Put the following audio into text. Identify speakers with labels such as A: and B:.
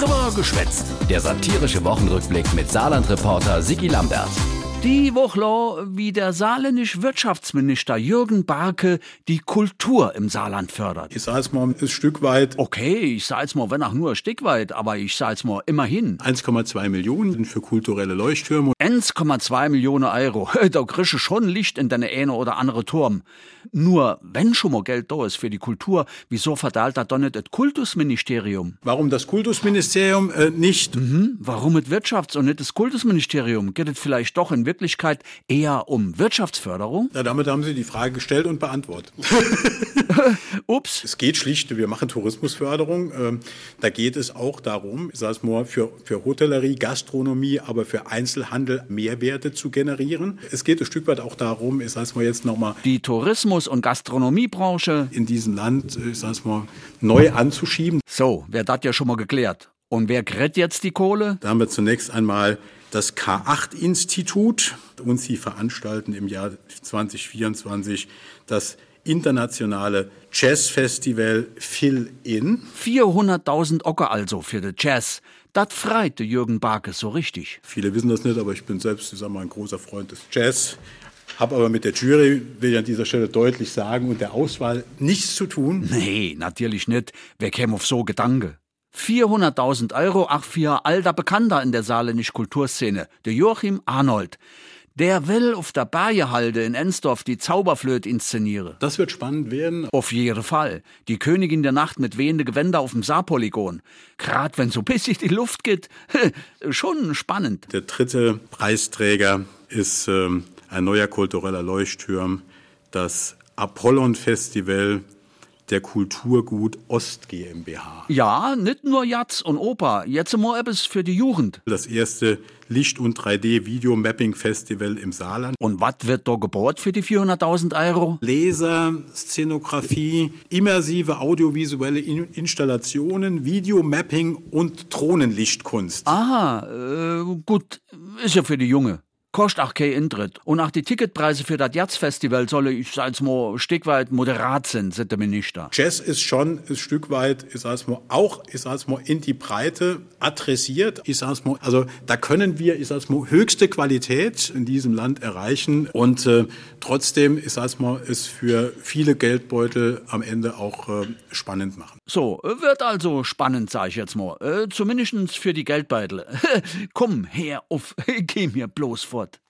A: Drüber geschwätzt. Der satirische Wochenrückblick mit Saarland-Reporter Sigi Lambert.
B: Die Woche, wie der saarländische Wirtschaftsminister Jürgen Barke die Kultur im Saarland fördert.
C: Ich sage es mal ein Stück weit.
B: Okay, ich sage es mal, wenn auch nur ein Stück weit, aber ich sage es mal immerhin.
C: 1,2 Millionen für kulturelle Leuchttürme.
B: 1,2 Millionen Euro. Da kriegst du schon Licht in deine eine oder andere Turm. Nur, wenn schon mal Geld da ist für die Kultur, wieso verteilt da doch nicht das Kultusministerium?
C: Warum das Kultusministerium äh, nicht?
B: Mhm, warum mit Wirtschafts- und nicht das Kultusministerium? Geht es vielleicht doch in Wirklichkeit eher um Wirtschaftsförderung?
C: Ja, damit haben Sie die Frage gestellt und beantwortet.
B: Ups.
C: Es geht schlicht, wir machen Tourismusförderung. Ähm, da geht es auch darum, ich sage es mal, für, für Hotellerie, Gastronomie, aber für Einzelhandel Mehrwerte zu generieren. Es geht ein Stück weit auch darum, ich sage es mal jetzt nochmal,
B: Die Tourismus- und Gastronomiebranche.
C: in diesem Land, ich sage es mal, neu anzuschieben.
B: So, wer das ja schon mal geklärt. Und wer kräht jetzt die Kohle?
C: Da haben wir zunächst einmal das K8-Institut und sie veranstalten im Jahr 2024 das internationale Jazzfestival Fill In.
B: 400.000 Ocker also für den Jazz. Das freite Jürgen Barke so richtig.
C: Viele wissen das nicht, aber ich bin selbst, ich sag mal, ein großer Freund des Jazz. Habe aber mit der Jury, will ich an dieser Stelle deutlich sagen, und der Auswahl nichts zu tun.
B: Nee, natürlich nicht. Wer käme auf so Gedanke? 400.000 Euro, ach für alter Bekannter in der saarländischen Kulturszene, der Joachim Arnold. Der will auf der Bayerhalde in Ensdorf die Zauberflöte inszenieren.
C: Das wird spannend werden.
B: Auf jeden Fall. Die Königin der Nacht mit wehende Gewänder auf dem Saarpolygon. Grad wenn so bissig die Luft geht. Schon spannend.
C: Der dritte Preisträger ist ähm, ein neuer kultureller Leuchtturm, das Apollon Festival der Kulturgut Ost GmbH.
B: Ja, nicht nur Jazz und Oper. Jetzt mal etwas für die Jugend.
C: Das erste Licht- und 3D-Video-Mapping-Festival im Saarland.
B: Und was wird da gebohrt für die 400.000 Euro?
C: Laser, Szenografie, immersive audiovisuelle In Installationen, Videomapping und Drohnenlichtkunst.
B: Aha, äh, gut, ist ja für die Junge. Kostet auch kein Eintritt. Und auch die Ticketpreise für das Jazz-Festival sollen, ich sag's mal, ein Stück weit moderat sind, sagt der Minister.
C: Jazz ist schon ein Stück weit, ich sag's mal, auch, ich sag's mal, in die Breite adressiert. Ich sag's mal, also da können wir, ich sag's mal, höchste Qualität in diesem Land erreichen und äh, trotzdem, ich sag's mal, es für viele Geldbeutel am Ende auch äh, spannend machen.
B: So, wird also spannend, sag ich jetzt mal. Äh, zumindest für die Geldbeutel. Komm her auf, geh mir bloß Вот.